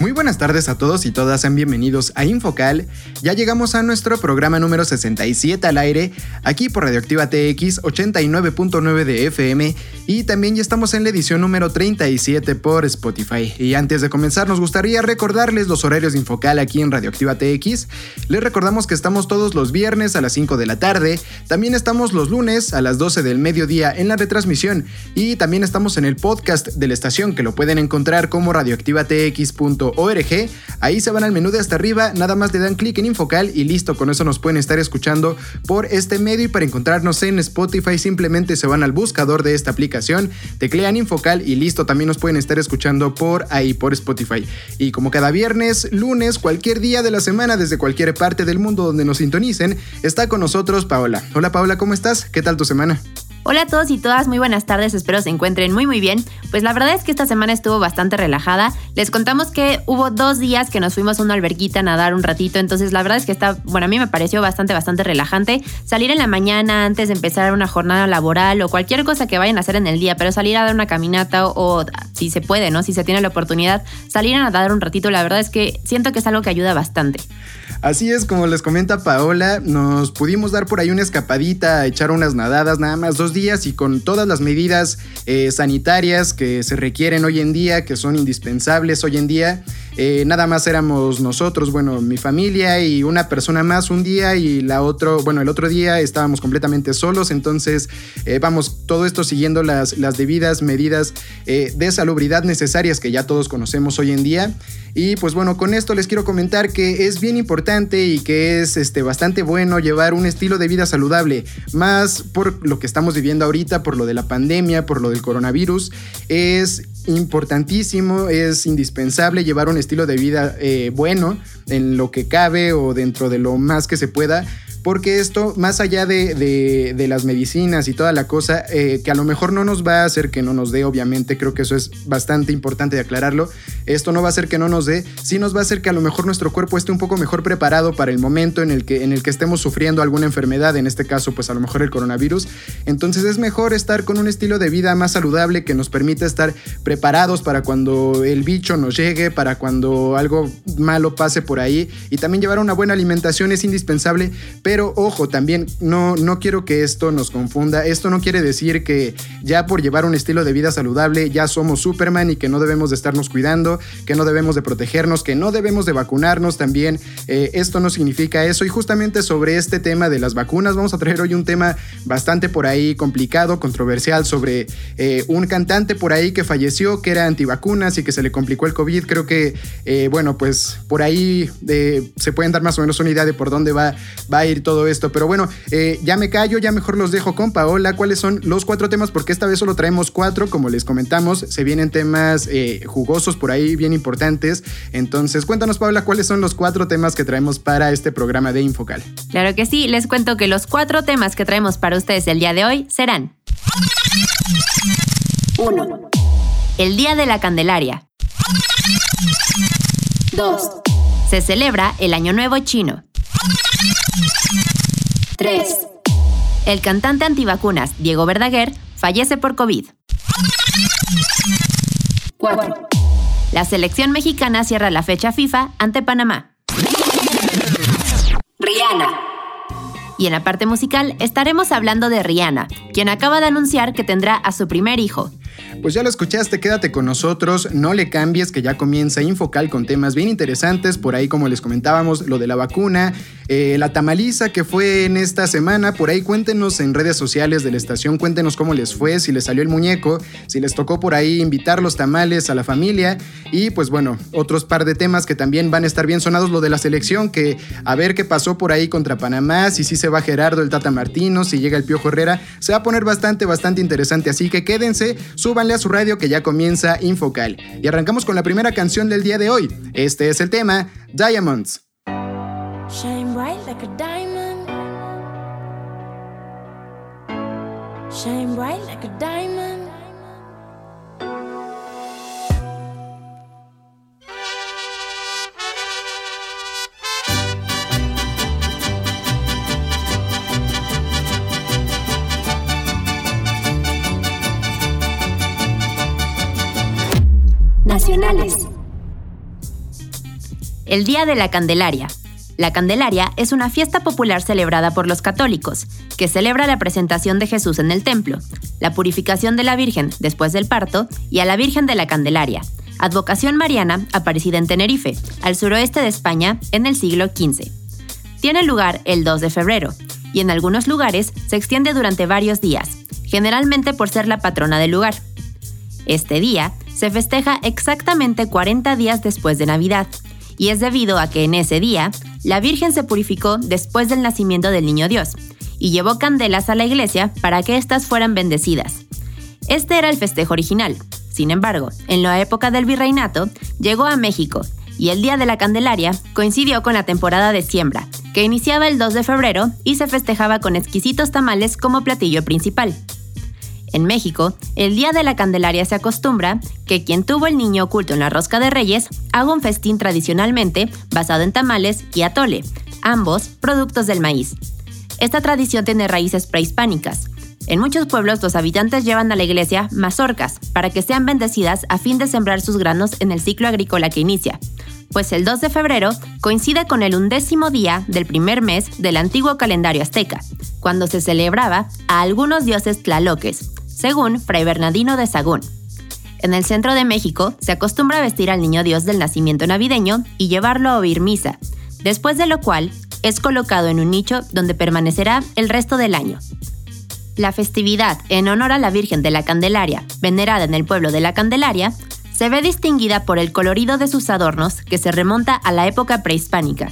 Muy buenas tardes a todos y todas, sean bienvenidos a Infocal. Ya llegamos a nuestro programa número 67 al aire, aquí por Radioactiva TX 89.9 de FM y también ya estamos en la edición número 37 por Spotify. Y antes de comenzar nos gustaría recordarles los horarios de Infocal aquí en Radioactiva TX. Les recordamos que estamos todos los viernes a las 5 de la tarde, también estamos los lunes a las 12 del mediodía en la retransmisión y también estamos en el podcast de la estación que lo pueden encontrar como radioactivatx.com org. Ahí se van al menú de hasta arriba, nada más le dan clic en Infocal y listo, con eso nos pueden estar escuchando por este medio y para encontrarnos en Spotify simplemente se van al buscador de esta aplicación, teclean Infocal y listo, también nos pueden estar escuchando por ahí, por Spotify. Y como cada viernes, lunes, cualquier día de la semana, desde cualquier parte del mundo donde nos sintonicen, está con nosotros Paola. Hola Paola, ¿cómo estás? ¿Qué tal tu semana? Hola a todos y todas, muy buenas tardes, espero se encuentren muy muy bien. Pues la verdad es que esta semana estuvo bastante relajada. Les contamos que hubo dos días que nos fuimos a una alberguita a nadar un ratito, entonces la verdad es que está, bueno, a mí me pareció bastante, bastante relajante. Salir en la mañana antes de empezar una jornada laboral o cualquier cosa que vayan a hacer en el día, pero salir a dar una caminata o, si se puede, ¿no? Si se tiene la oportunidad, salir a nadar un ratito, la verdad es que siento que es algo que ayuda bastante. Así es, como les comenta Paola, nos pudimos dar por ahí una escapadita, echar unas nadadas, nada más dos días y con todas las medidas eh, sanitarias que se requieren hoy en día, que son indispensables hoy en día. Eh, nada más éramos nosotros, bueno, mi familia y una persona más un día y la otro, bueno, el otro día estábamos completamente solos, entonces eh, vamos, todo esto siguiendo las, las debidas medidas de salubridad necesarias que ya todos conocemos hoy en día. Y pues bueno, con esto les quiero comentar que es bien importante y que es este, bastante bueno llevar un estilo de vida saludable, más por lo que estamos viviendo ahorita, por lo de la pandemia, por lo del coronavirus. Es importantísimo, es indispensable llevar un estilo de vida eh, bueno en lo que cabe o dentro de lo más que se pueda porque esto, más allá de, las medicinas y toda la cosa, eh, que a lo mejor no nos va a hacer que no nos dé, obviamente, creo que eso es bastante importante de aclararlo, esto no va a hacer que no nos dé, sí nos va a hacer que a lo mejor nuestro cuerpo esté un poco mejor preparado para el momento en el que, en el que estemos sufriendo alguna enfermedad, en este caso, pues a lo mejor el coronavirus. Entonces es mejor estar con un estilo de vida más saludable que nos permita estar preparados para cuando el bicho nos llegue, para cuando algo malo pase por ahí y también llevar una buena alimentación es indispensable, ojo, también no, no quiero que esto nos confunda. Esto no quiere decir que ya por llevar un estilo de vida saludable ya somos Superman y que no debemos de estarnos cuidando, que no debemos de protegernos, que no debemos de vacunarnos también. Eh, esto no significa eso. Y justamente sobre este tema de las vacunas vamos a traer hoy un tema bastante por ahí complicado, controversial, sobre eh, un cantante por ahí que falleció, que era antivacunas y que se le complicó el COVID. Creo que, eh, bueno, pues por ahí se pueden dar más o menos una idea de por dónde va, va a ir todo esto. Pero bueno, eh, ya me callo, ya mejor los dejo con Paola. ¿Cuáles son los cuatro temas? Porque esta vez solo traemos cuatro, como les comentamos. Se vienen temas eh, jugosos por ahí, bien importantes. Entonces, cuéntanos, Paola, ¿cuáles son los cuatro temas que traemos para este programa de Infocal? Claro que sí, les cuento que los cuatro temas que traemos para ustedes el día de hoy serán... 1. El Día de la Candelaria. 2. Se celebra el Año Nuevo Chino. 3. El cantante antivacunas Diego Verdaguer fallece por COVID. 4. La selección mexicana cierra la fecha FIFA ante Panamá. Rihanna. Y en la parte musical estaremos hablando de Rihanna, quien acaba de anunciar que tendrá a su primer hijo, pues ya lo escuchaste, quédate con nosotros, no le cambies que ya comienza Infocal con temas bien interesantes, por ahí como les comentábamos, lo de la vacuna, eh, la tamaliza que fue en esta semana, por ahí cuéntenos en redes sociales de la estación, cuéntenos cómo les fue, si les salió el muñeco, si les tocó por ahí invitar los tamales a la familia y pues bueno, otros par de temas que también van a estar bien sonados, lo de la selección, que a ver qué pasó por ahí contra Panamá, si sí se va Gerardo, el Tata Martino, si llega el Piojo Herrera, se va a poner bastante, bastante interesante, así que quédense, súbanle a su radio que ya comienza Infocal. Y arrancamos con la primera canción del día de hoy. Este es el tema Diamonds. Shine bright like a diamond. Shine like a diamond. El Día de la Candelaria. La Candelaria es una fiesta popular celebrada por los católicos, que celebra la presentación de Jesús en el templo, la purificación de la Virgen después del parto y a la Virgen de la Candelaria, advocación mariana aparecida en Tenerife, al suroeste de España, en el siglo XV. Tiene lugar el 2 de febrero, y en algunos lugares se extiende durante varios días, generalmente por ser la patrona del lugar. Este día se festeja exactamente 40 días después de Navidad, y es debido a que en ese día la Virgen se purificó después del nacimiento del Niño Dios, y llevó candelas a la iglesia para que éstas fueran bendecidas. Este era el festejo original. Sin embargo, en la época del virreinato, llegó a México, y el Día de la Candelaria coincidió con la temporada de siembra, que iniciaba el 2 de febrero y se festejaba con exquisitos tamales como platillo principal. En México, el Día de la Candelaria se acostumbra que quien tuvo el niño oculto en la rosca de reyes haga un festín tradicionalmente basado en tamales y atole, ambos productos del maíz. Esta tradición tiene raíces prehispánicas. En muchos pueblos los habitantes llevan a la iglesia mazorcas para que sean bendecidas a fin de sembrar sus granos en el ciclo agrícola que inicia, pues el 2 de febrero coincide con el undécimo día del primer mes del antiguo calendario azteca, cuando se celebraba a algunos dioses tlaloques, según Fray Bernardino de Sagún. En el centro de México se acostumbra a vestir al niño Dios del nacimiento navideño y llevarlo a oír misa, después de lo cual es colocado en un nicho donde permanecerá el resto del año. La festividad en honor a la Virgen de la Candelaria, venerada en el pueblo de la Candelaria, se ve distinguida por el colorido de sus adornos que se remonta a la época prehispánica,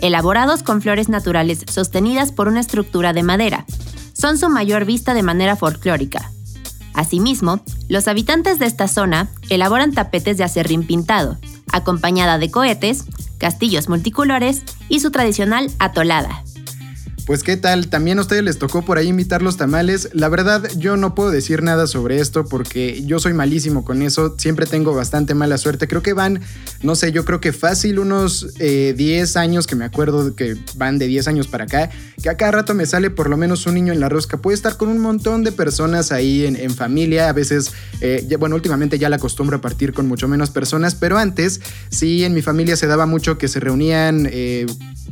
elaborados con flores naturales sostenidas por una estructura de madera. Son su mayor vista de manera folclórica, Asimismo, los habitantes de esta zona elaboran tapetes de acerrín pintado, acompañada de cohetes, castillos multicolores y su tradicional atolada. Pues qué tal, también a ustedes les tocó por ahí invitar los tamales. La verdad, yo no puedo decir nada sobre esto porque yo soy malísimo con eso. Siempre tengo bastante mala suerte. Creo que van, no sé, yo creo que fácil unos 10 eh, años que me acuerdo que van de 10 años para acá, que a cada rato me sale por lo menos un niño en la rosca. Puede estar con un montón de personas ahí en, familia. A veces, eh, bueno, últimamente ya la acostumbro a partir con mucho menos personas, pero antes sí en mi familia se daba mucho que se reunían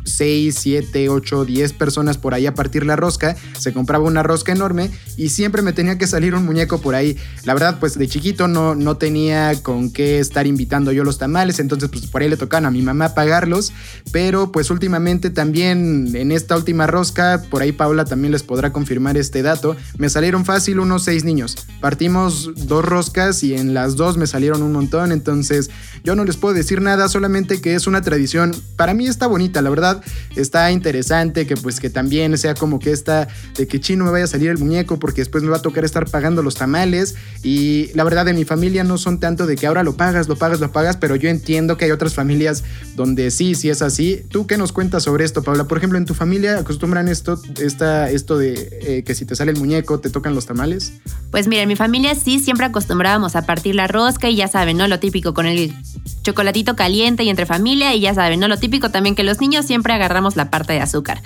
6, 7, 8, 10 personas por ahí a partir la rosca, se compraba una rosca enorme y siempre me tenía que salir un muñeco por ahí. La verdad, pues de chiquito no, no tenía con qué estar invitando yo los tamales, entonces pues por ahí le tocaban a mi mamá pagarlos, pero pues últimamente también en esta última rosca, por ahí Paula también les podrá confirmar este dato, me salieron fácil unos seis niños. Partimos dos roscas y en las dos me salieron un montón, entonces yo no les puedo decir nada, solamente que es una tradición, para mí está bonita, la verdad, está interesante que pues que también sea como que esta de que chino me vaya a salir el muñeco porque después me va a tocar estar pagando los tamales y la verdad de mi familia no son tanto de que ahora lo pagas, lo pagas, lo pagas, pero yo entiendo que hay otras familias donde sí, sí es así. ¿Tú qué nos cuentas sobre esto, Paula? Por ejemplo, ¿en tu familia acostumbran esto, esto de eh, que si te sale el muñeco te tocan los tamales? Pues mira, en mi familia sí siempre acostumbrábamos a partir la rosca y ya saben, ¿no? Lo típico con el chocolatito caliente y entre familia y ya saben, ¿no? Lo típico también que los niños siempre agarramos la parte de azúcar.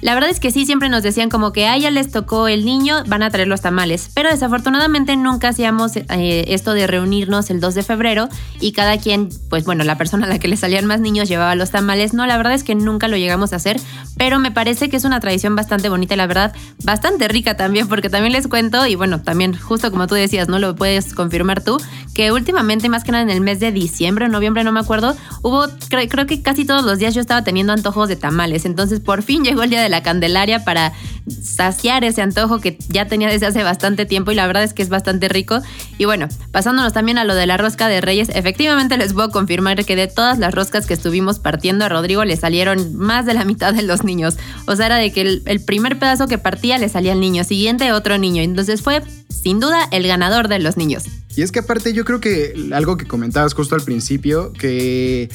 La verdad es que sí, siempre nos decían como que a ya les tocó el niño, van a traer los tamales. Pero desafortunadamente nunca hacíamos eh, esto de reunirnos el 2 de febrero y cada quien, pues bueno, la persona a la que le salían más niños llevaba los tamales. No, la verdad es que nunca lo llegamos a hacer, pero me parece que es una tradición bastante bonita y la verdad bastante rica también, porque también les cuento, y bueno, también justo como tú decías, no lo puedes confirmar tú, que últimamente, más que nada en el mes de diciembre o noviembre, no me acuerdo, hubo, creo que casi todos los días yo estaba teniendo antojos de tamales. Entonces por fin llegó el día de la Candelaria para saciar ese antojo que ya tenía desde hace bastante tiempo y la verdad es que es bastante rico. Y bueno, pasándonos también a lo de la rosca de Reyes, efectivamente les puedo confirmar que de todas las roscas que estuvimos partiendo a Rodrigo le salieron más de la mitad de los niños. O sea, era de que el, primer pedazo que partía le salía al niño, siguiente otro niño. Entonces fue sin duda el ganador de los niños. Y es que aparte yo creo que algo que comentabas justo al principio, que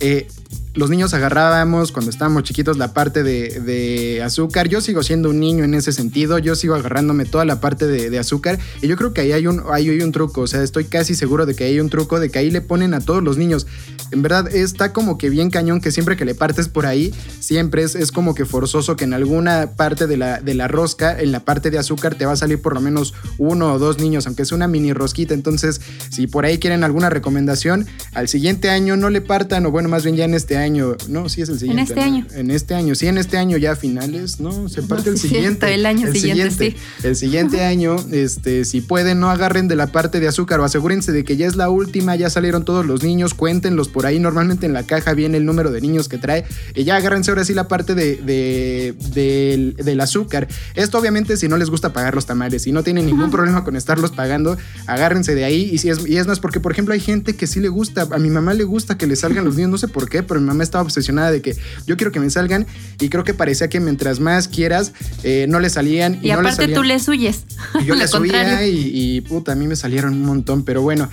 eh, los niños agarrábamos cuando estábamos chiquitos la parte de, azúcar. Yo sigo siendo un niño en ese sentido, yo sigo agarrándome toda la parte de, azúcar y yo creo que ahí hay un, hay, un truco, o sea, estoy casi seguro de que hay un truco, de que ahí le ponen a todos los niños. En verdad está como que bien cañón que siempre que le partes por ahí, siempre es, es como que forzoso que en alguna parte de la, de la rosca, en la parte de azúcar, te va a salir por lo menos uno o dos niños, aunque sea una mini rosquita. Entonces, si por ahí quieren alguna recomendación, al siguiente año no le partan, o bueno, más bien ya en este año, no, sí es el siguiente. En este año. En este año, sí, en este año ya finales, no, se parte el siguiente. el año siguiente, sí. El siguiente año, este, si pueden, no agarren de la parte de azúcar o asegúrense de que ya es la última, ya salieron todos los niños, cuéntenlos por ahí. Normalmente en la caja viene el número de niños que trae y ya agárrense ahora sí la parte de, del, azúcar. Esto obviamente si no les gusta pagar los tamales, si no tienen ningún problema con estarlos pagando, agárrense de ahí. Y, si es, y es más, porque por ejemplo hay gente que sí le gusta, a mi mamá le gusta que le salgan los niños, no sé por qué, pero mi mamá estaba obsesionada de que yo quiero que me salgan y creo que parecía que mientras más quieras eh, no le salían. Y, aparte tú les huyes. yo les subía y, y puta, a mí me salieron un montón, pero bueno,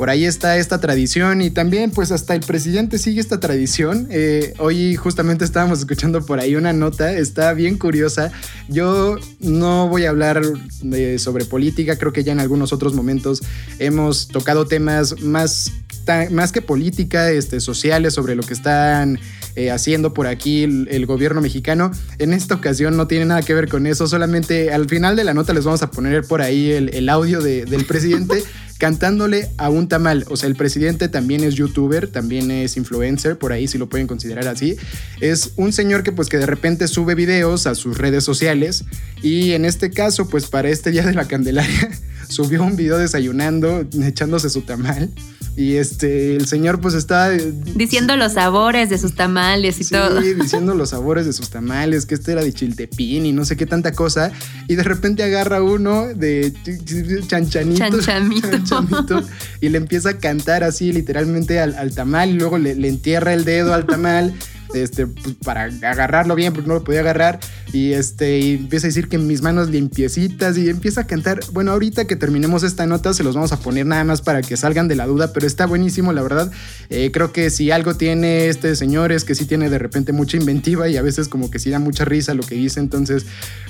por ahí está esta tradición y también pues hasta el presidente sigue esta tradición. Eh, hoy justamente estábamos escuchando por ahí una nota, está bien curiosa. Yo no voy a hablar sobre política, creo que ya en algunos otros momentos hemos tocado temas más, más que política, este, sociales, sobre lo que están eh, haciendo por aquí el, gobierno mexicano. En esta ocasión no tiene nada que ver con eso, solamente al final de la nota les vamos a poner por ahí el, audio del presidente. cantándole a un tamal. O sea, el presidente también es youtuber, también es influencer, por ahí si lo pueden considerar así. Es un señor que pues que de repente sube videos a sus redes sociales y en este caso pues para este día de la Candelaria subió un video desayunando, echándose su tamal. Y este, el señor pues está... Eh, diciendo los sabores de sus tamales y todo. Sí, diciendo los sabores de sus tamales, que este era de chiltepín y no sé qué tanta cosa. Y de repente agarra uno de chanchanito. Chanchamito. y le empieza a cantar así literalmente al, tamal y luego le, le entierra el dedo al tamal este, pues, para agarrarlo bien, porque no lo podía agarrar. Y, este, y empieza a decir que mis manos limpiecitas y empieza a cantar. Bueno, ahorita que terminemos esta nota se los vamos a poner nada más para que salgan de la duda, pero está buenísimo, la verdad. Eh, creo que si algo tiene este señor es que sí tiene de repente mucha inventiva y a veces como que sí da mucha risa lo que dice. Entonces,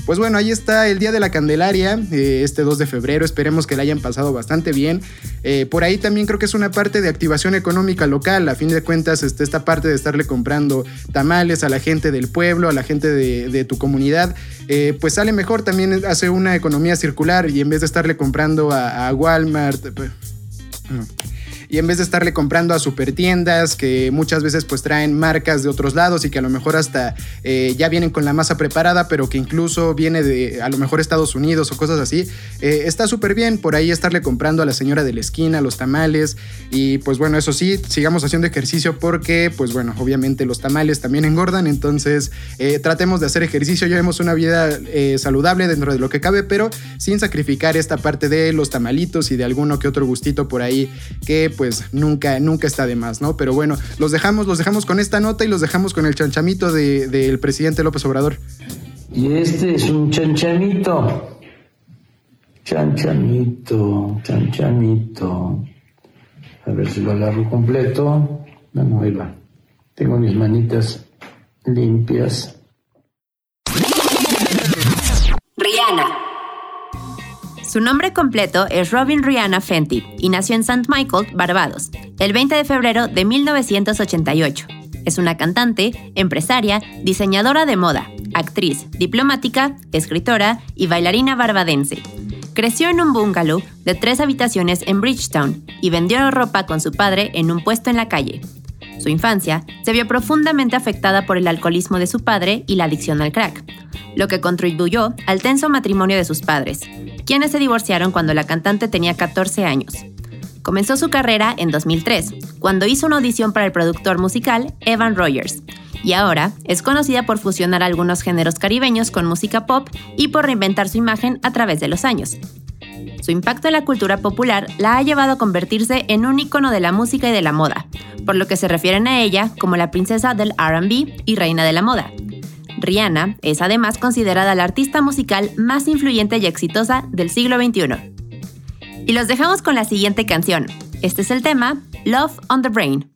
pues bueno, ahí está el Día de la Candelaria, eh, este 2 de febrero. Esperemos que la hayan pasado bastante bien. Eh, por ahí también creo que es una parte de activación económica local. A fin de cuentas, este, esta parte de estarle comprando tamales a la gente del pueblo, a la gente de, tu comunidad, eh, pues sale mejor. También hace una economía circular y en vez de estarle comprando a, Walmart... y en vez de estarle comprando a super tiendas que muchas veces pues traen marcas de otros lados y que a lo mejor hasta eh, ya vienen con la masa preparada, pero que incluso viene de a lo mejor Estados Unidos o cosas así, eh, está súper bien por ahí estarle comprando a la señora de la esquina los tamales. Y pues bueno, eso sí, sigamos haciendo ejercicio porque pues bueno, obviamente los tamales también engordan, entonces eh, tratemos de hacer ejercicio, llevemos una vida saludable dentro de lo que cabe, pero sin sacrificar esta parte de los tamalitos y de alguno que otro gustito por ahí que pues nunca, nunca está de más, ¿no? Pero bueno, los dejamos, los dejamos con esta nota y los dejamos con el chanchamito del presidente López Obrador. Y este es un chanchamito. Chanchamito, chanchamito. A ver si lo agarro completo. Bueno, ahí va. Tengo mis manitas limpias. Rihanna. Su nombre completo es Robin Rihanna Fenty y nació en St. Michael, Barbados, el 20 de febrero de 1988. Es una cantante, empresaria, diseñadora de moda, actriz, diplomática, escritora y bailarina barbadense. Creció en un bungalow de tres habitaciones en Bridgetown y vendió ropa con su padre en un puesto en la calle. Su infancia se vio profundamente afectada por el alcoholismo de su padre y la adicción al crack, lo que contribuyó al tenso matrimonio de sus padres, quienes se divorciaron cuando la cantante tenía 14 años. Comenzó su carrera en 2003, cuando hizo una audición para el productor musical Evan Rogers, y ahora es conocida por fusionar algunos géneros caribeños con música pop y por reinventar su imagen a través de los años. Su impacto en la cultura popular la ha llevado a convertirse en un icono de la música y de la moda, por lo que se refieren a ella como la princesa del RB y reina de la moda. Rihanna es además considerada la artista musical más influyente y exitosa del siglo XXI. Y los dejamos con la siguiente canción. Este es el tema Love on the Brain.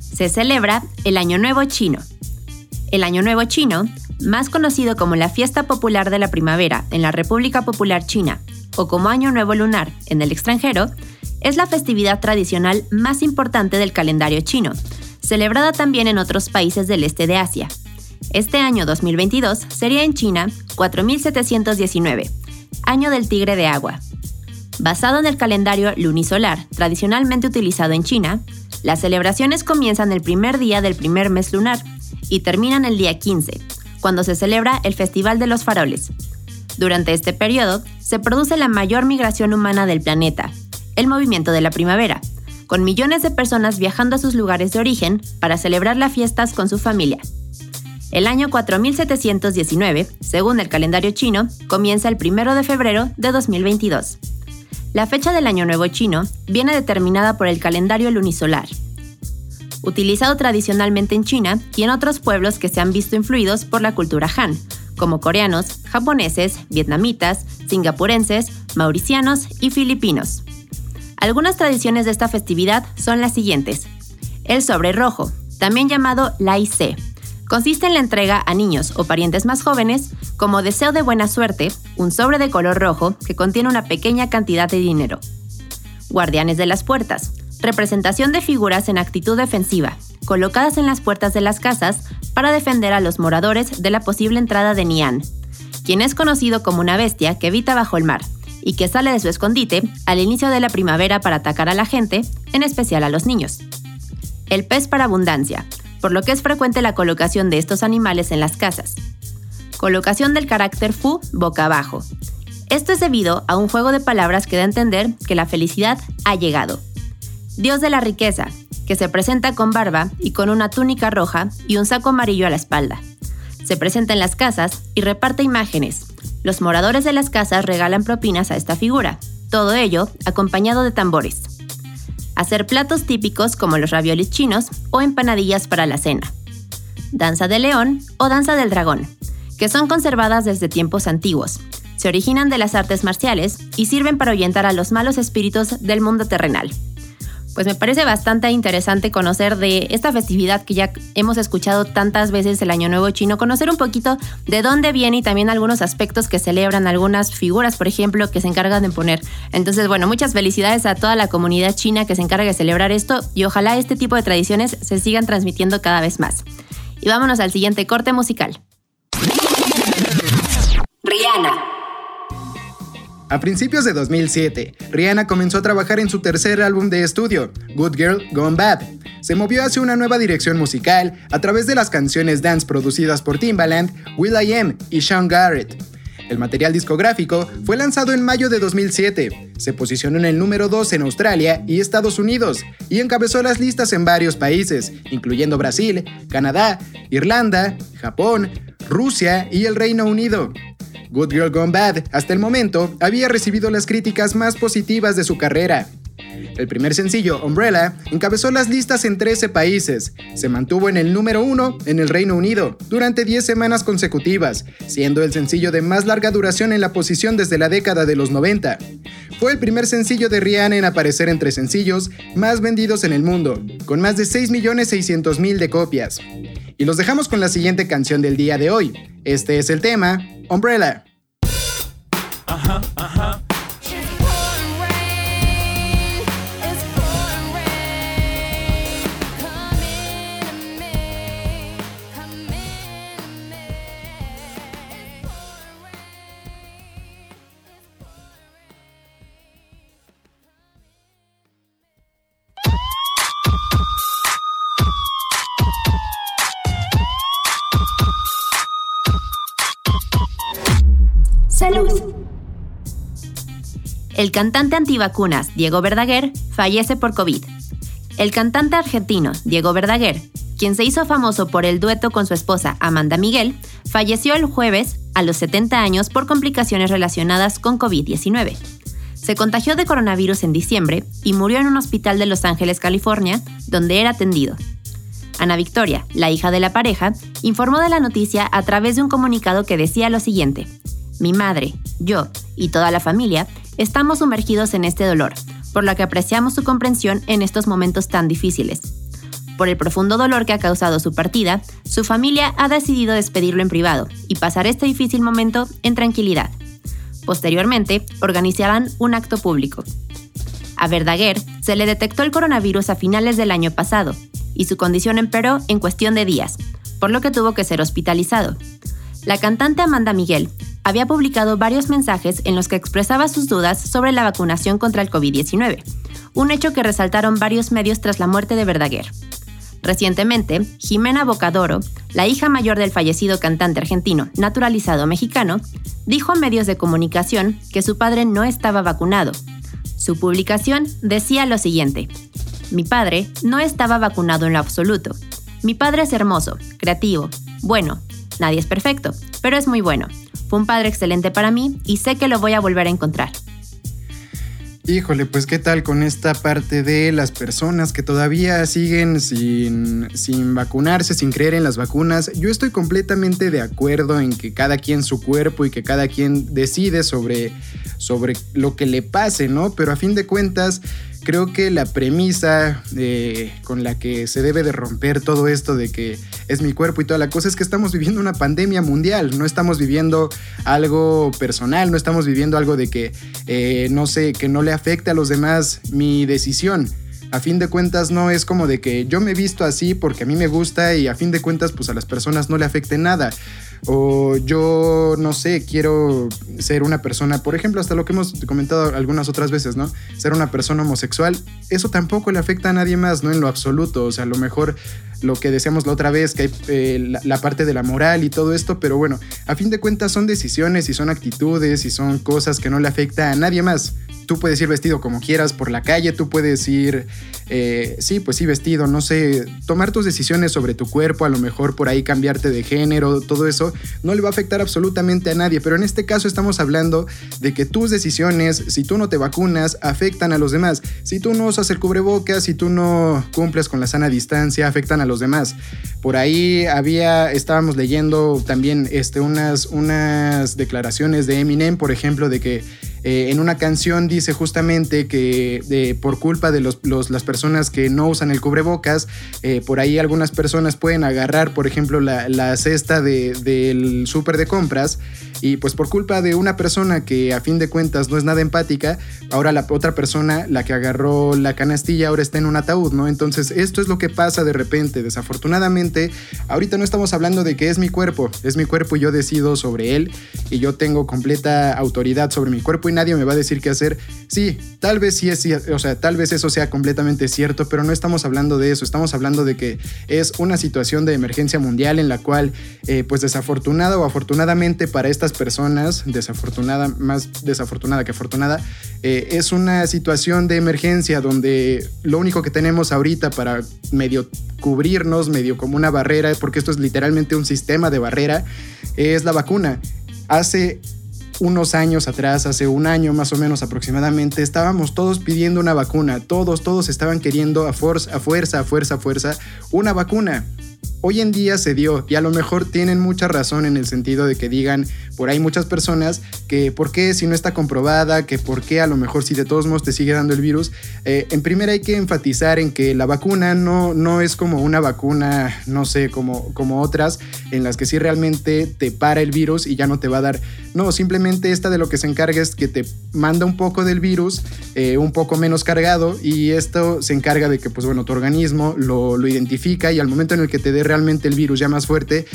Se celebra el Año Nuevo Chino. El Año Nuevo Chino, más conocido como la Fiesta Popular de la Primavera en la República Popular China o como Año Nuevo Lunar en el extranjero, es la festividad tradicional más importante del calendario chino, celebrada también en otros países del este de Asia. Este año 2022 sería en China 4719, año del tigre de agua, Basado en el calendario lunisolar tradicionalmente utilizado en China, las celebraciones comienzan el primer día del primer mes lunar y terminan el día 15, cuando se celebra el Festival de los Faroles. Durante este periodo se produce la mayor migración humana del planeta, el movimiento de la primavera, con millones de personas viajando a sus lugares de origen para celebrar las fiestas con su familia. El año 4719, según el calendario chino, comienza el 1 de febrero de 2022. La fecha del Año Nuevo chino viene determinada por el calendario lunisolar, utilizado tradicionalmente en China y en otros pueblos que se han visto influidos por la cultura Han, como coreanos, japoneses, vietnamitas, singapurenses, mauricianos y filipinos. Algunas tradiciones de esta festividad son las siguientes. El sobre rojo, también llamado Lai Se, consiste en la entrega a niños o parientes más jóvenes, como deseo de buena suerte, un sobre de color rojo que contiene una pequeña cantidad de dinero. Guardianes de las puertas, representación de figuras en actitud defensiva, colocadas en las puertas de las casas para defender a los moradores de la posible entrada de Nian, quien es conocido como una bestia que habita bajo el mar y que sale de su escondite al inicio de la primavera para atacar a la gente, en especial a los niños. El pez para abundancia, por lo que es frecuente la colocación de estos animales en las casas. Colocación del carácter fu boca abajo. Esto es debido a un juego de palabras que da a entender que la felicidad ha llegado. Dios de la riqueza, que se presenta con barba y con una túnica roja y un saco amarillo a la espalda. Se presenta en las casas y reparte imágenes. Los moradores de las casas regalan propinas a esta figura, todo ello acompañado de tambores hacer platos típicos como los raviolis chinos o empanadillas para la cena. Danza del león o danza del dragón, que son conservadas desde tiempos antiguos. Se originan de las artes marciales y sirven para ahuyentar a los malos espíritus del mundo terrenal pues me parece bastante interesante conocer de esta festividad que ya hemos escuchado tantas veces el Año Nuevo Chino, conocer un poquito de dónde viene y también algunos aspectos que celebran, algunas figuras, por ejemplo, que se encargan de poner. Entonces, bueno, muchas felicidades a toda la comunidad china que se encarga de celebrar esto y ojalá este tipo de tradiciones se sigan transmitiendo cada vez más. Y vámonos al siguiente corte musical. Rihanna. A principios de 2007, Rihanna comenzó a trabajar en su tercer álbum de estudio, Good Girl Gone Bad. Se movió hacia una nueva dirección musical a través de las canciones dance producidas por Timbaland, will.i.am y Sean Garrett. El material discográfico fue lanzado en mayo de 2007, se posicionó en el número 2 en Australia y Estados Unidos y encabezó las listas en varios países, incluyendo Brasil, Canadá, Irlanda, Japón, Rusia y el Reino Unido. Good Girl Gone Bad, hasta el momento, había recibido las críticas más positivas de su carrera. El primer sencillo, Umbrella, encabezó las listas en 13 países. Se mantuvo en el número 1 en el Reino Unido durante 10 semanas consecutivas, siendo el sencillo de más larga duración en la posición desde la década de los 90. Fue el primer sencillo de Rihanna en aparecer entre sencillos más vendidos en el mundo, con más de 6.600.000 de copias. Y los dejamos con la siguiente canción del día de hoy. Este es el tema, Umbrella. El cantante antivacunas Diego Verdaguer fallece por COVID. El cantante argentino Diego Verdaguer, quien se hizo famoso por el dueto con su esposa Amanda Miguel, falleció el jueves a los 70 años por complicaciones relacionadas con COVID-19. Se contagió de coronavirus en diciembre y murió en un hospital de Los Ángeles, California, donde era atendido. Ana Victoria, la hija de la pareja, informó de la noticia a través de un comunicado que decía lo siguiente. Mi madre, yo y toda la familia Estamos sumergidos en este dolor, por lo que apreciamos su comprensión en estos momentos tan difíciles. Por el profundo dolor que ha causado su partida, su familia ha decidido despedirlo en privado y pasar este difícil momento en tranquilidad. Posteriormente, organizarán un acto público. A Verdaguer se le detectó el coronavirus a finales del año pasado y su condición empeoró en cuestión de días, por lo que tuvo que ser hospitalizado. La cantante Amanda Miguel había publicado varios mensajes en los que expresaba sus dudas sobre la vacunación contra el COVID-19, un hecho que resaltaron varios medios tras la muerte de Verdaguer. Recientemente, Jimena Bocadoro, la hija mayor del fallecido cantante argentino naturalizado mexicano, dijo a medios de comunicación que su padre no estaba vacunado. Su publicación decía lo siguiente, mi padre no estaba vacunado en lo absoluto. Mi padre es hermoso, creativo, bueno, nadie es perfecto, pero es muy bueno. Fue un padre excelente para mí y sé que lo voy a volver a encontrar. Híjole, pues qué tal con esta parte de las personas que todavía siguen sin, sin, vacunarse, sin creer en las vacunas. Yo estoy completamente de acuerdo en que cada quien su cuerpo y que cada quien decide sobre, sobre lo que le pase, ¿no? Pero a fin de cuentas, creo que la premisa eh, con la que se debe de romper todo esto de que es mi cuerpo y toda la cosa es que estamos viviendo una pandemia mundial, no estamos viviendo algo personal, no estamos viviendo algo de que, eh, no sé, que no le afecte a los demás mi decisión. A fin de cuentas no es como de que yo me visto así porque a mí me gusta y a fin de cuentas pues a las personas no le afecte nada o yo no sé, quiero ser una persona, por ejemplo, hasta lo que hemos comentado algunas otras veces, ¿no? Ser una persona homosexual, eso tampoco le afecta a nadie más, ¿no? En lo absoluto, o sea, a lo mejor lo que decíamos la otra vez, que hay eh, la, parte de la moral y todo esto, pero bueno, a fin de cuentas son decisiones y son actitudes y son cosas que no le afecta a nadie más. Tú puedes ir vestido como quieras por la calle, tú puedes ir, eh, sí, pues sí, vestido, no sé, tomar tus decisiones sobre tu cuerpo, a lo mejor por ahí cambiarte de género, todo eso, no le va a afectar absolutamente a nadie, pero en este caso estamos hablando de que tus decisiones, si tú no te vacunas, afectan a los demás. Si tú no usas el cubrebocas, si tú no cumples con la sana distancia, afectan a los demás. Por ahí había, estábamos leyendo también este, unas, unas declaraciones de Eminem, por ejemplo, de que eh, en una canción dice justamente que por culpa de las personas que no usan el cubrebocas, eh, por ahí algunas personas pueden agarrar, por ejemplo, la, cesta del súper de compras y pues por culpa de una persona que a fin de cuentas no es nada empática, ahora la otra persona, la que agarró la canastilla, ahora está en un ataúd, ¿no? Entonces esto es lo que pasa de repente. Desafortunadamente, ahorita no estamos hablando de que es mi cuerpo, es mi cuerpo y yo decido sobre él y yo tengo completa autoridad sobre mi cuerpo y nadie me va a decir qué hacer. Sí, tal vez sí es, o sea, tal vez eso sea completamente cierto, pero no estamos hablando de eso, estamos hablando de que es una situación de emergencia mundial en la cual, eh, pues desafortunada o afortunadamente para personas, desafortunada, más desafortunada que afortunada, eh, es una situación de emergencia donde lo único que tenemos ahorita para medio cubrirnos, medio como una barrera, porque esto es literalmente un sistema de barrera, es la vacuna. Hace unos años atrás, hace un año más o menos aproximadamente, estábamos todos pidiendo una vacuna, todos, todos estaban queriendo a, fuerza, a fuerza, a fuerza, a fuerza, una vacuna. Hoy en día se dio y a lo mejor tienen mucha razón en el sentido de que digan, por ahí muchas personas que por qué si no está comprobada, que por qué a lo mejor si de todos modos te sigue dando el virus. Eh, en primera hay que enfatizar en que la vacuna no, no es como una vacuna, no sé, como, como otras, en las que sí realmente te para el virus y ya no te va a dar. No, simplemente esta de lo que se encarga es que te manda un poco del virus, eh, un poco menos cargado, y esto se encarga de que, pues bueno, tu organismo lo, lo identifica y al momento en el que te dé realmente el virus ya más fuerte,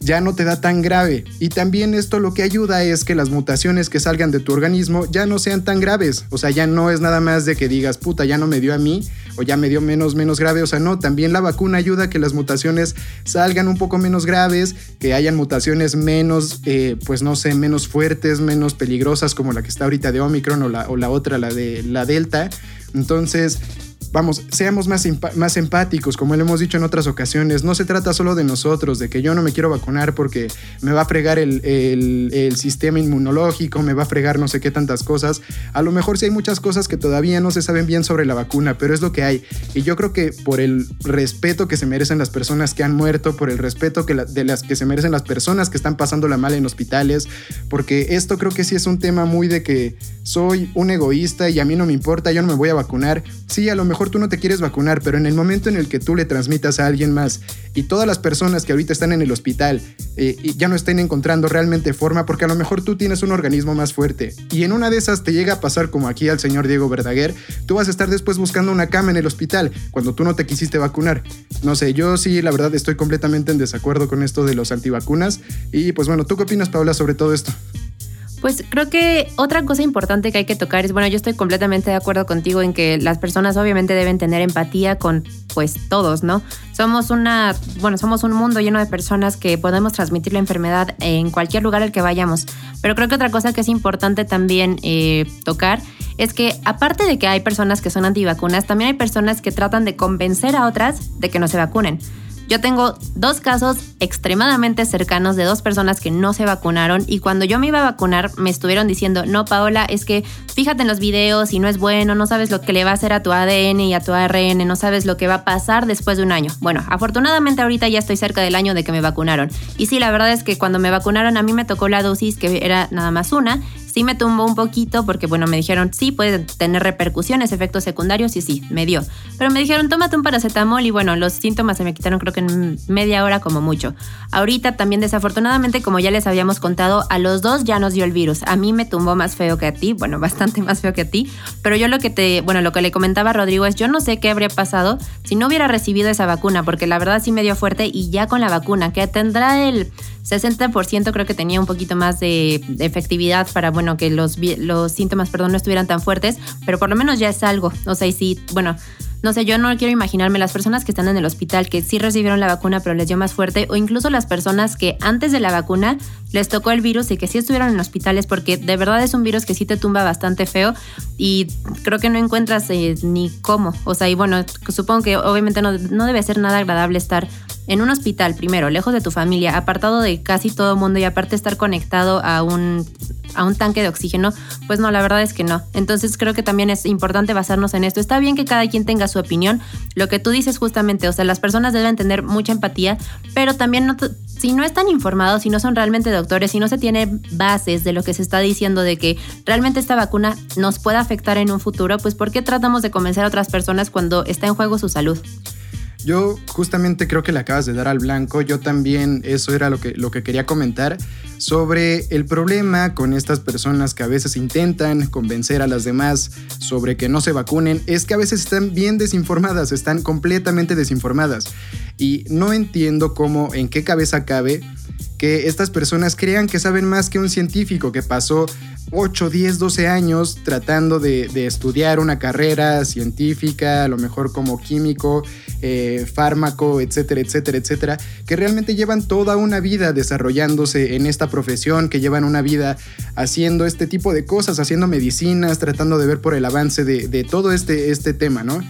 ya no te da tan grave. Y también esto lo que ayuda es que las mutaciones que salgan de tu organismo ya no sean tan graves. O sea, ya no es nada más de que digas, puta, ya no me dio a mí o ya me dio menos, menos grave. O sea, no, también la vacuna ayuda a que las mutaciones salgan un poco menos graves, que hayan mutaciones menos, eh, pues no sé, menos fuertes, menos peligrosas como la que está ahorita de Omicron o la, o la otra, la de la Delta. Entonces, vamos, seamos más, más empáticos, como lo hemos dicho en otras ocasiones. No se trata solo de nosotros, de que yo no me quiero vacunar porque me va a fregar el, el, sistema inmunológico, me va a fregar no sé qué tantas cosas. A lo mejor sí hay muchas cosas que todavía no se saben bien sobre la vacuna, pero es lo que hay. Y yo creo que por el respeto que se merecen las personas que han muerto, por el respeto que de las que se merecen las personas que están pasando la mal en hospitales, porque esto creo que sí es un tema muy de que soy un egoísta y a mí no me importa, yo no me voy a vacunar. Sí, a lo mejor tú no te quieres vacunar, pero en el momento en el que tú le transmitas a alguien más y todas las personas que ahorita están en el hospital eh, ya no estén encontrando realmente forma, porque a lo mejor tú tienes un organismo más fuerte y en una de esas te llega a pasar como aquí al señor Diego Verdaguer, tú vas a estar después buscando una cama en el hospital cuando tú no te quisiste vacunar. No sé, yo sí, la verdad estoy completamente en desacuerdo con esto de los antivacunas y pues bueno, ¿tú qué opinas, Paula, sobre todo esto? Pues creo que otra cosa importante que hay que tocar es, bueno, yo estoy completamente de acuerdo contigo en que las personas obviamente deben tener empatía con pues todos, ¿no? Somos una, bueno, somos un mundo lleno de personas que podemos transmitir la enfermedad en cualquier lugar al que vayamos. Pero creo que otra cosa que es importante también eh, tocar es que aparte de que hay personas que son antivacunas, también hay personas que tratan de convencer a otras de que no se vacunen. Yo tengo dos casos extremadamente cercanos de dos personas que no se vacunaron y cuando yo me iba a vacunar me estuvieron diciendo, no Paola, es que fíjate en los videos y no es bueno, no sabes lo que le va a hacer a tu ADN y a tu ARN, no sabes lo que va a pasar después de un año. Bueno, afortunadamente ahorita ya estoy cerca del año de que me vacunaron. Y sí, la verdad es que cuando me vacunaron a mí me tocó la dosis que era nada más una Sí me tumbó un poquito porque, bueno, me dijeron, sí, puede tener repercusiones, efectos secundarios, y sí, me dio. Pero me dijeron, tómate un paracetamol y bueno, los síntomas se me quitaron creo que en media hora como mucho. Ahorita también desafortunadamente, como ya les habíamos contado, a los dos ya nos dio el virus. A mí me tumbó más feo que a ti, bueno, bastante más feo que a ti, pero yo lo que te, bueno, lo que le comentaba a Rodrigo es, yo no sé qué habría pasado si no hubiera recibido esa vacuna, porque la verdad sí me dio fuerte y ya con la vacuna, que tendrá el 60% creo que tenía un poquito más de, efectividad para, bueno, que los, los síntomas, perdón, no estuvieran tan fuertes, pero por lo menos ya es algo. O sea, y sí, bueno, no sé, yo no quiero imaginarme las personas que están en el hospital que sí recibieron la vacuna pero les dio más fuerte o incluso las personas que antes de la vacuna les tocó el virus y que sí estuvieron en hospitales porque de verdad es un virus que sí te tumba bastante feo y creo que no encuentras eh, ni cómo. O sea, y bueno, supongo que obviamente no, no debe ser nada agradable estar en un hospital, primero, lejos de tu familia, apartado de casi todo mundo y aparte estar conectado a un, a un tanque de oxígeno, pues no, la verdad es que no. Entonces creo que también es importante basarnos en esto. Está bien que cada quien tenga su opinión, lo que tú dices justamente, o sea, las personas deben tener mucha empatía, pero también si no están informados, si no son realmente doctores, si no se tiene bases de lo que se está diciendo de que realmente esta vacuna nos pueda afectar en un futuro, pues ¿por qué tratamos de convencer a otras personas cuando está en juego su salud? Yo justamente creo que le acabas de dar al blanco. Yo también eso era lo que, lo que quería comentar sobre el problema con estas personas que a veces intentan convencer a las demás sobre que no se vacunen. Es que a veces están bien desinformadas, están completamente desinformadas. Y no entiendo cómo, en qué cabeza cabe que estas personas crean que saben más que un científico que pasó 8, 10, 12 años tratando de, estudiar una carrera científica, a lo mejor como químico, eh, fármaco, etcétera, etcétera, etcétera, que realmente llevan toda una vida desarrollándose en esta profesión, que llevan una vida haciendo este tipo de cosas, haciendo medicinas, tratando de ver por el avance de, de todo este, este tema, ¿no?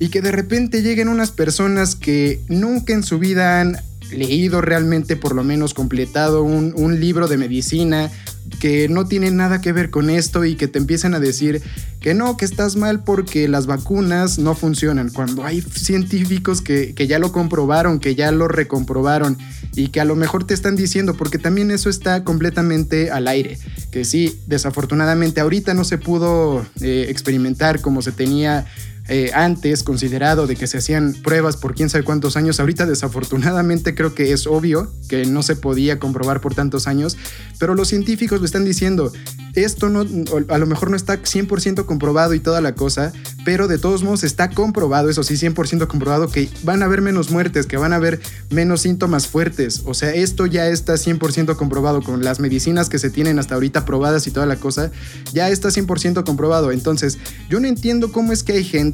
Y que de repente lleguen unas personas que nunca en su vida han leído realmente, por lo menos completado un, libro de medicina, que no tiene nada que ver con esto y que te empiezan a decir que no, que estás mal porque las vacunas no funcionan, cuando hay científicos que, que ya lo comprobaron, que ya lo recomprobaron y que a lo mejor te están diciendo, porque también eso está completamente al aire, que sí, desafortunadamente ahorita no se pudo eh, experimentar como se tenía eh, antes considerado de que se hacían pruebas por quién sabe cuántos años. Ahorita desafortunadamente creo que es obvio que no se podía comprobar por tantos años, pero los científicos lo están diciendo. Esto no, a lo mejor no está 100% comprobado y toda la cosa, pero de todos modos está comprobado, eso sí, 100% comprobado, que van a haber menos muertes, que van a haber menos síntomas fuertes. O sea, esto ya está 100% comprobado con las medicinas que se tienen hasta ahorita probadas y toda la cosa, ya está 100% comprobado. Entonces, yo no entiendo cómo es que hay gente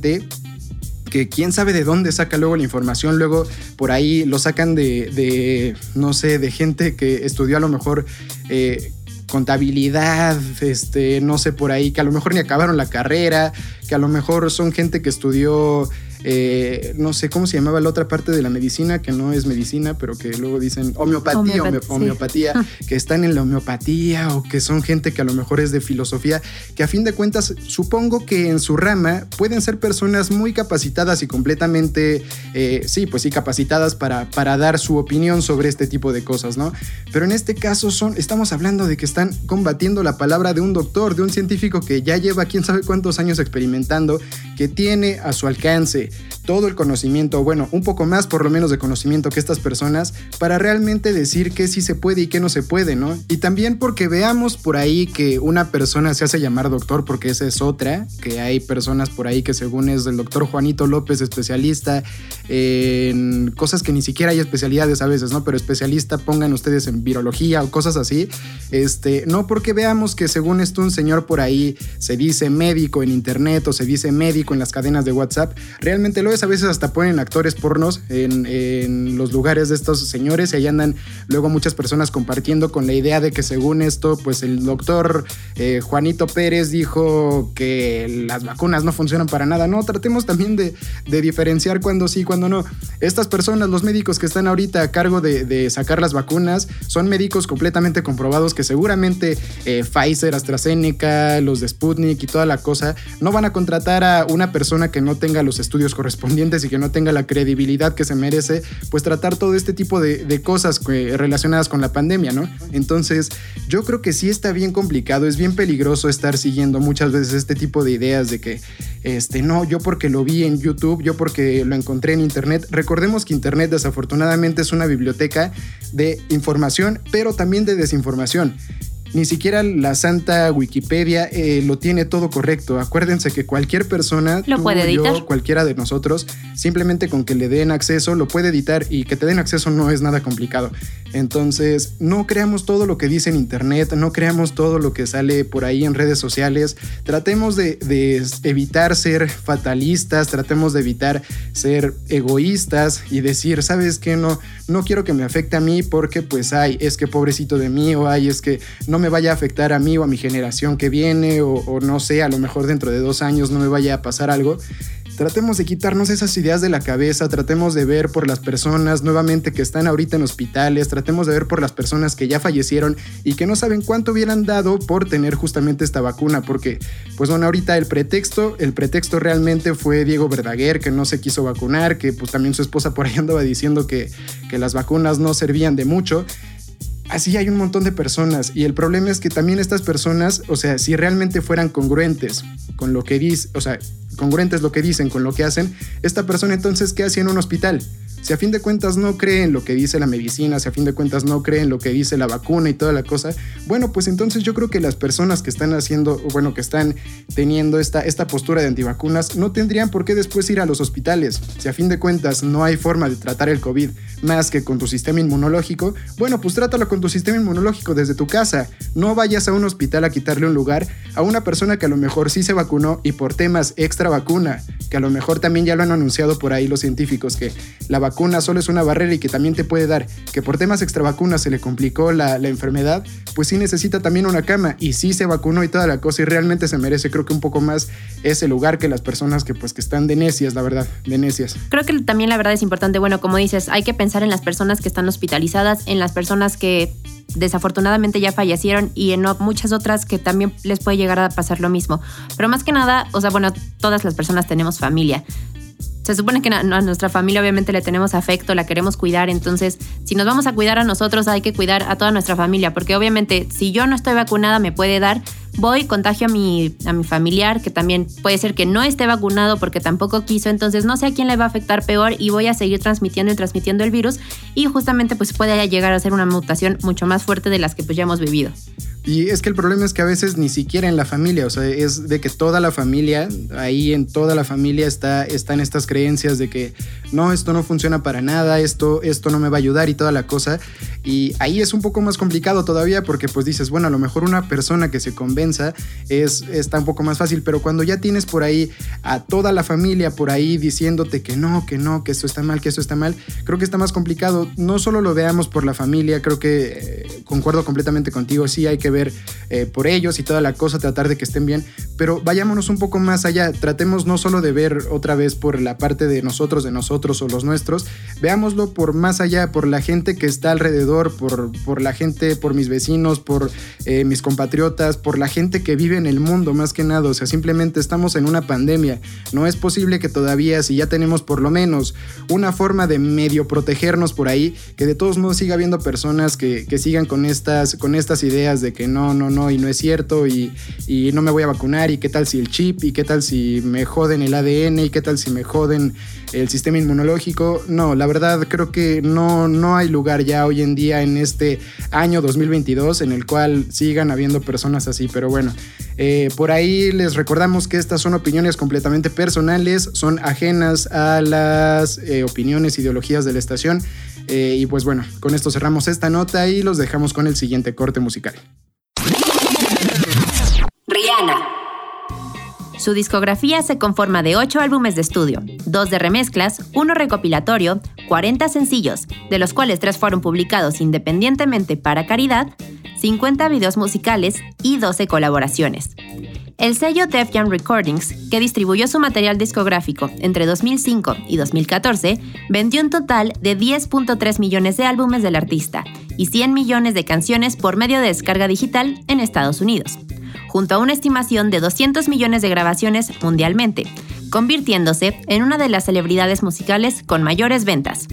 que quién sabe de dónde saca luego la información, luego por ahí lo sacan de, no sé, de gente que estudió a lo mejor eh, contabilidad, este, no sé por ahí, que a lo mejor ni acabaron la carrera, que a lo mejor son gente que estudió eh, no sé cómo se llamaba la otra parte de la medicina, que no es medicina, pero que luego dicen homeopatía, homeopatía, que están en la homeopatía o que son gente que a lo mejor es de filosofía, que a fin de cuentas supongo que en su rama pueden ser personas muy capacitadas y completamente, eh, sí, pues sí, capacitadas para, para dar su opinión sobre este tipo de cosas, ¿no? Pero en este caso son, estamos hablando de que están combatiendo la palabra de un doctor, de un científico que ya lleva quién sabe cuántos años experimentando, que tiene a su alcance todo el conocimiento, bueno, un poco más por lo menos de conocimiento que estas personas para realmente decir qué sí se puede y qué no se puede, ¿no? Y también porque veamos por ahí que una persona se hace llamar doctor, porque esa es otra, que hay personas por ahí que según es el doctor Juanito López, especialista en cosas que ni siquiera hay especialidades a veces, ¿no? Pero especialista pongan ustedes en virología o cosas así, este, no porque veamos que según esto un señor por ahí se dice médico en internet o se dice médico en las cadenas de WhatsApp, realmente lo es a veces hasta ponen actores pornos en, los lugares de estos señores y ahí andan luego muchas personas compartiendo con la idea de que según esto, pues el doctor eh, Juanito Pérez dijo que las vacunas no funcionan para nada. No, tratemos también de, diferenciar cuando sí, cuando no. Estas personas, los médicos que están ahorita a cargo de, sacar las vacunas, son médicos completamente comprobados que seguramente eh, Pfizer, AstraZeneca, los de Sputnik y toda la cosa, no van a contratar a una persona que no tenga los estudios correspondientes y que no tenga la credibilidad que se merece, pues tratar todo este tipo de, cosas relacionadas con la pandemia, ¿no? Entonces, yo creo que sí está bien complicado, es bien peligroso estar siguiendo muchas veces este tipo de ideas de que, este, no, yo porque lo vi en YouTube, yo porque lo encontré en Internet. Recordemos que Internet desafortunadamente es una biblioteca de información, pero también de desinformación. Ni siquiera la santa Wikipedia eh, lo tiene todo correcto. Acuérdense que cualquier persona, lo puede editar. cualquiera de nosotros, simplemente con que le den acceso, lo puede editar y que te den acceso no es nada complicado. Entonces, no creamos todo lo que dice en internet, no creamos todo lo que sale por ahí en redes sociales. Tratemos de, evitar ser fatalistas, tratemos de evitar ser egoístas y decir, ¿sabes qué? No, no quiero que me afecte a mí porque pues, ay, es que pobrecito de mí o ay, es que no me vaya a afectar a mí o a mi generación que viene o, no sé, a lo mejor dentro de dos años no me vaya a pasar algo. Tratemos de quitarnos esas ideas de la cabeza, tratemos de ver por las personas nuevamente que están ahorita en hospitales, tratemos de ver por las personas que ya fallecieron y que no saben cuánto hubieran dado por tener justamente esta vacuna, porque pues bueno, ahorita el pretexto, el pretexto realmente fue Diego Verdaguer que no se quiso vacunar, que pues también su esposa por ahí andaba diciendo que, que las vacunas no servían de mucho así hay un montón de personas y el problema es que también estas personas, o sea, si realmente fueran congruentes con lo que dicen, o sea, congruentes lo que dicen con lo que hacen, esta persona entonces, ¿qué hace en un hospital? Si a fin de cuentas no cree en lo que dice la medicina, si a fin de cuentas no cree en lo que dice la vacuna y toda la cosa, bueno, pues entonces yo creo que las personas que están haciendo, bueno, que están teniendo esta, esta postura de antivacunas, no tendrían por qué después ir a los hospitales. Si a fin de cuentas no hay forma de tratar el COVID más que con tu sistema inmunológico, bueno, pues trátalo con tu sistema inmunológico desde tu casa. No vayas a un hospital a quitarle un lugar a una persona que a lo mejor sí se vacunó y por temas extra vacuna, que a lo mejor también ya lo han anunciado por ahí los científicos, que la vacuna solo es una barrera y que también te puede dar, que por temas extra vacunas se le complicó la, enfermedad, pues sí necesita también una cama y sí se vacunó y toda la cosa y realmente se merece creo que un poco más ese lugar que las personas que pues que están de necias, la verdad, de necias. Creo que también la verdad es importante, bueno, como dices, hay que pensar en las personas que están hospitalizadas, en las personas que desafortunadamente ya fallecieron y en muchas otras que también les puede llegar a pasar lo mismo. Pero más que nada, o sea, bueno, todas las personas tenemos familia se supone que a nuestra familia obviamente le tenemos afecto, la queremos cuidar, entonces si nos vamos a cuidar a nosotros hay que cuidar a toda nuestra familia, porque obviamente si yo no estoy vacunada me puede dar, voy, contagio a mi, a mi familiar, que también puede ser que no esté vacunado porque tampoco quiso, entonces no sé a quién le va a afectar peor y voy a seguir transmitiendo y transmitiendo el virus y justamente pues puede llegar a ser una mutación mucho más fuerte de las que pues ya hemos vivido. Y es que el problema es que a veces ni siquiera en la familia, o sea, es de que toda la familia, ahí en toda la familia está, están estas creencias de que no, esto no funciona para nada, esto, esto no me va a ayudar y toda la cosa. Y ahí es un poco más complicado todavía porque pues dices, bueno, a lo mejor una persona que se convenza es, está un poco más fácil, pero cuando ya tienes por ahí a toda la familia por ahí diciéndote que no, que no, que esto está mal, que esto está mal, creo que está más complicado. No solo lo veamos por la familia, creo que eh, concuerdo completamente contigo, sí hay que ver eh, por ellos y toda la cosa, tratar de que estén bien, pero vayámonos un poco más allá, tratemos no solo de ver otra vez por la parte de nosotros, de nosotros o los nuestros, veámoslo por más allá, por la gente que está alrededor, por, por la gente, por mis vecinos, por eh, mis compatriotas, por la gente que vive en el mundo más que nada, o sea, simplemente estamos en una pandemia, no es posible que todavía, si ya tenemos por lo menos una forma de medio protegernos por ahí, que de todos modos siga habiendo personas que, que sigan con estas, con estas ideas de que no, no, no, y no es cierto, y, no me voy a vacunar, y qué tal si el chip, y qué tal si me joden el ADN, y qué tal si me joden el sistema inmunológico. No, la verdad creo que no, no hay lugar ya hoy en día en este año 2022 en el cual sigan habiendo personas así, pero bueno. Eh, por ahí les recordamos que estas son opiniones completamente personales, son ajenas a las eh, opiniones, ideologías de la estación. Eh, y pues bueno, con esto cerramos esta nota y los dejamos con el siguiente corte musical. Su discografía se conforma de 8 álbumes de estudio, 2 de remezclas, 1 recopilatorio, 40 sencillos, de los cuales 3 fueron publicados independientemente para caridad, 50 videos musicales y 12 colaboraciones. El sello Def Jam Recordings, que distribuyó su material discográfico entre 2005 y 2014, vendió un total de 10.3 millones de álbumes del artista y 100 millones de canciones por medio de descarga digital en Estados Unidos junto a una estimación de 200 millones de grabaciones mundialmente, convirtiéndose en una de las celebridades musicales con mayores ventas.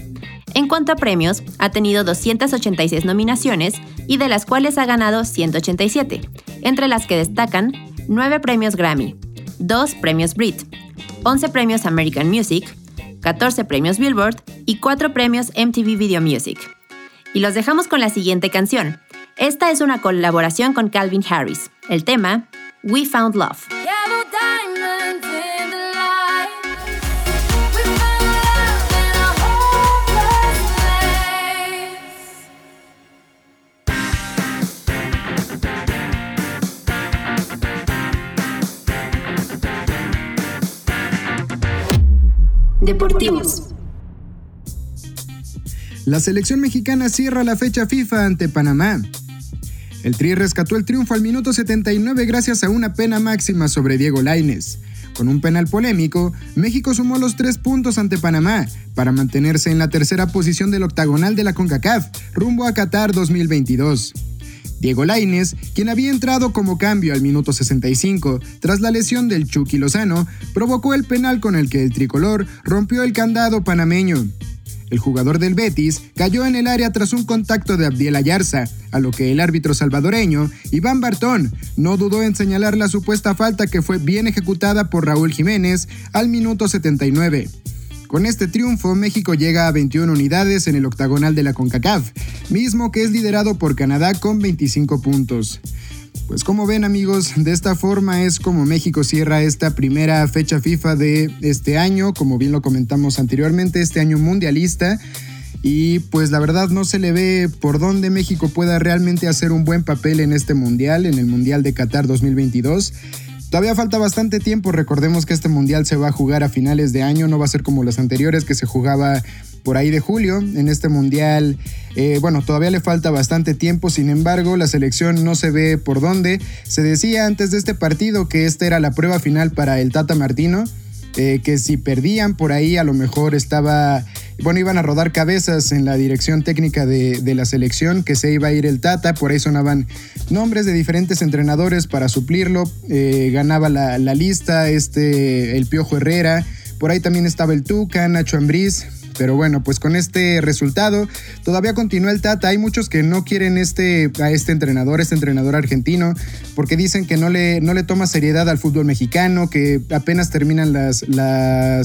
En cuanto a premios, ha tenido 286 nominaciones y de las cuales ha ganado 187, entre las que destacan 9 premios Grammy, 2 premios Brit, 11 premios American Music, 14 premios Billboard y 4 premios MTV Video Music. Y los dejamos con la siguiente canción. Esta es una colaboración con Calvin Harris. El tema, We Found Love. Deportivos. La selección mexicana cierra la fecha FIFA ante Panamá. El Tri rescató el triunfo al minuto 79 gracias a una pena máxima sobre Diego Laines. Con un penal polémico, México sumó los tres puntos ante Panamá para mantenerse en la tercera posición del octagonal de la CONCACAF, rumbo a Qatar 2022. Diego Laines, quien había entrado como cambio al minuto 65 tras la lesión del Chucky Lozano, provocó el penal con el que el tricolor rompió el candado panameño. El jugador del Betis cayó en el área tras un contacto de Abdiel Ayarza, a lo que el árbitro salvadoreño, Iván Bartón, no dudó en señalar la supuesta falta que fue bien ejecutada por Raúl Jiménez al minuto 79. Con este triunfo, México llega a 21 unidades en el octagonal de la CONCACAF, mismo que es liderado por Canadá con 25 puntos. Pues como ven amigos, de esta forma es como México cierra esta primera fecha FIFA de este año, como bien lo comentamos anteriormente, este año mundialista. Y pues la verdad no se le ve por dónde México pueda realmente hacer un buen papel en este mundial, en el Mundial de Qatar 2022. Todavía falta bastante tiempo, recordemos que este mundial se va a jugar a finales de año, no va a ser como los anteriores que se jugaba por ahí de julio. En este mundial, eh, bueno, todavía le falta bastante tiempo, sin embargo, la selección no se ve por dónde. Se decía antes de este partido que esta era la prueba final para el Tata Martino. Eh, que si perdían por ahí a lo mejor estaba, bueno, iban a rodar cabezas en la dirección técnica de, la selección, que se iba a ir el Tata, por ahí sonaban nombres de diferentes entrenadores para suplirlo, eh, ganaba la, la, lista este, el Piojo Herrera, por ahí también estaba el Tuca, Nacho Ambriz, pero bueno, pues con este resultado todavía continúa el Tata. Hay muchos que no quieren este, a este entrenador, este entrenador argentino, porque dicen que no le, no le toma seriedad al fútbol mexicano, que apenas terminan las,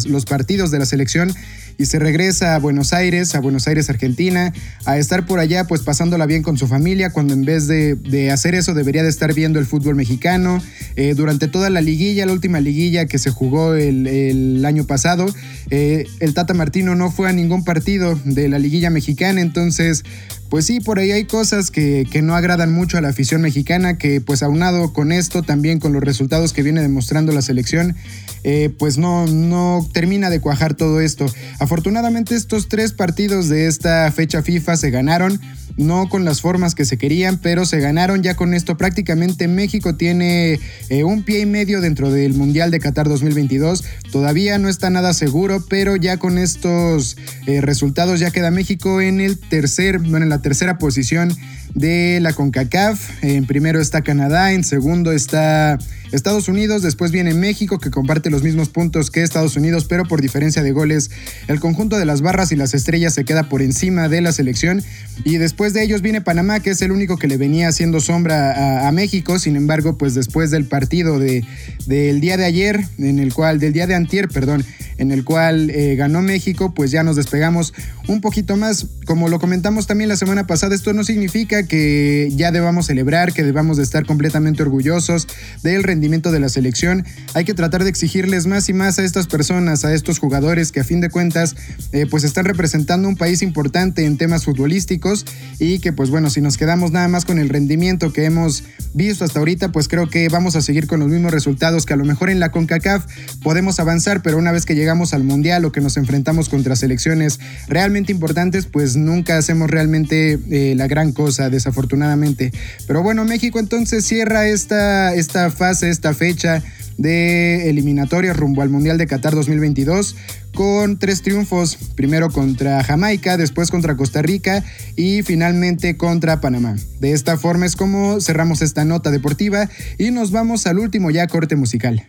los partidos de la selección y se regresa a Buenos Aires, a Buenos Aires, Argentina, a estar por allá pues pasándola bien con su familia, cuando en vez de, hacer eso debería de estar viendo el fútbol mexicano. Eh, durante toda la liguilla, la última liguilla que se jugó el, año pasado, eh, el Tata Martino no fue a ningún partido de la liguilla mexicana, entonces pues sí, por ahí hay cosas que, no agradan mucho a la afición mexicana, que pues aunado con esto, también con los resultados que viene demostrando la selección, eh, pues no, no termina de cuajar todo esto. Afortunadamente estos tres partidos de esta fecha FIFA se ganaron no con las formas que se querían, pero se ganaron ya con esto. Prácticamente México tiene eh, un pie y medio dentro del Mundial de Qatar 2022. Todavía no está nada seguro, pero ya con estos eh, resultados ya queda México en el tercer, bueno, en la tercera posición de la CONCACAF. En primero está Canadá, en segundo está Estados Unidos, después viene México que comparte los mismos puntos que Estados Unidos, pero por diferencia de goles el conjunto de las barras y las estrellas se queda por encima de la selección y después de ellos viene Panamá que es el único que le venía haciendo sombra a, México, sin embargo pues después del partido de, del día de ayer, en el cual, del día de antier, perdón, en el cual eh, ganó México, pues ya nos despegamos un poquito más. Como lo comentamos también la semana pasada, esto no significa que ya debamos celebrar, que debamos de estar completamente orgullosos del rendimiento de la selección. Hay que tratar de exigirles más y más a estas personas, a estos jugadores que a fin de cuentas eh, pues están representando un país importante en temas futbolísticos y que pues bueno, si nos quedamos nada más con el rendimiento que hemos visto hasta ahorita, pues creo que vamos a seguir con los mismos resultados que a lo mejor en la CONCACAF podemos avanzar, pero una vez que llegamos al Mundial o que nos enfrentamos contra selecciones realmente importantes, pues nunca hacemos realmente eh, la gran cosa, desafortunadamente. Pero bueno, México entonces cierra esta, esta fase, esta fecha de eliminatoria rumbo al Mundial de Qatar 2022 con tres triunfos, primero contra Jamaica, después contra Costa Rica y finalmente contra Panamá. De esta forma es como cerramos esta nota deportiva y nos vamos al último ya corte musical.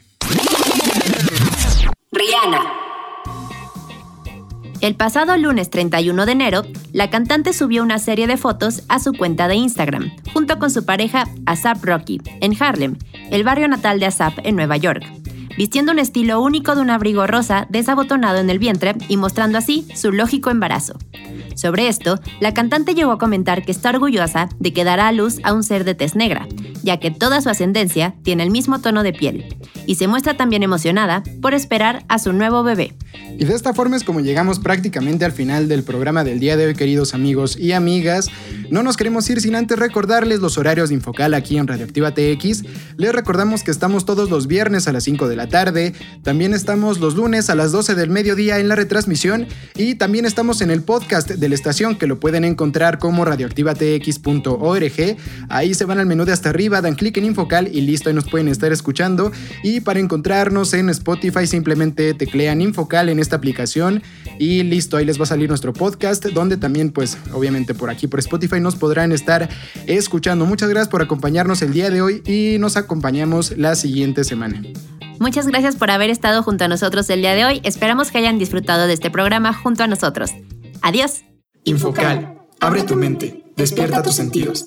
Rihanna el pasado lunes 31 de enero, la cantante subió una serie de fotos a su cuenta de Instagram, junto con su pareja Asap Rocky, en Harlem, el barrio natal de Asap en Nueva York, vistiendo un estilo único de un abrigo rosa desabotonado en el vientre y mostrando así su lógico embarazo. Sobre esto, la cantante llegó a comentar que está orgullosa de que dará a luz a un ser de tez negra, ya que toda su ascendencia tiene el mismo tono de piel, y se muestra también emocionada por esperar a su nuevo bebé. Y de esta forma es como llegamos prácticamente al final del programa del día de hoy, queridos amigos y amigas. No nos queremos ir sin antes recordarles los horarios de Infocal aquí en Radioactiva TX. Les recordamos que estamos todos los viernes a las 5 de la tarde, también estamos los lunes a las 12 del mediodía en la retransmisión y también estamos en el podcast de la estación que lo pueden encontrar como radioactivatx.org. Ahí se van al menú de hasta arriba, dan clic en Infocal y listo, ahí nos pueden estar escuchando. Y para encontrarnos en Spotify simplemente teclean Infocal en esta aplicación y listo, ahí les va a salir nuestro podcast donde también pues obviamente por aquí por Spotify nos podrán estar escuchando. Muchas gracias por acompañarnos el día de hoy y nos acompañamos la siguiente semana. Muchas gracias por haber estado junto a nosotros el día de hoy. Esperamos que hayan disfrutado de este programa junto a nosotros. Adiós. Infocal, abre tu mente, despierta tus sentidos.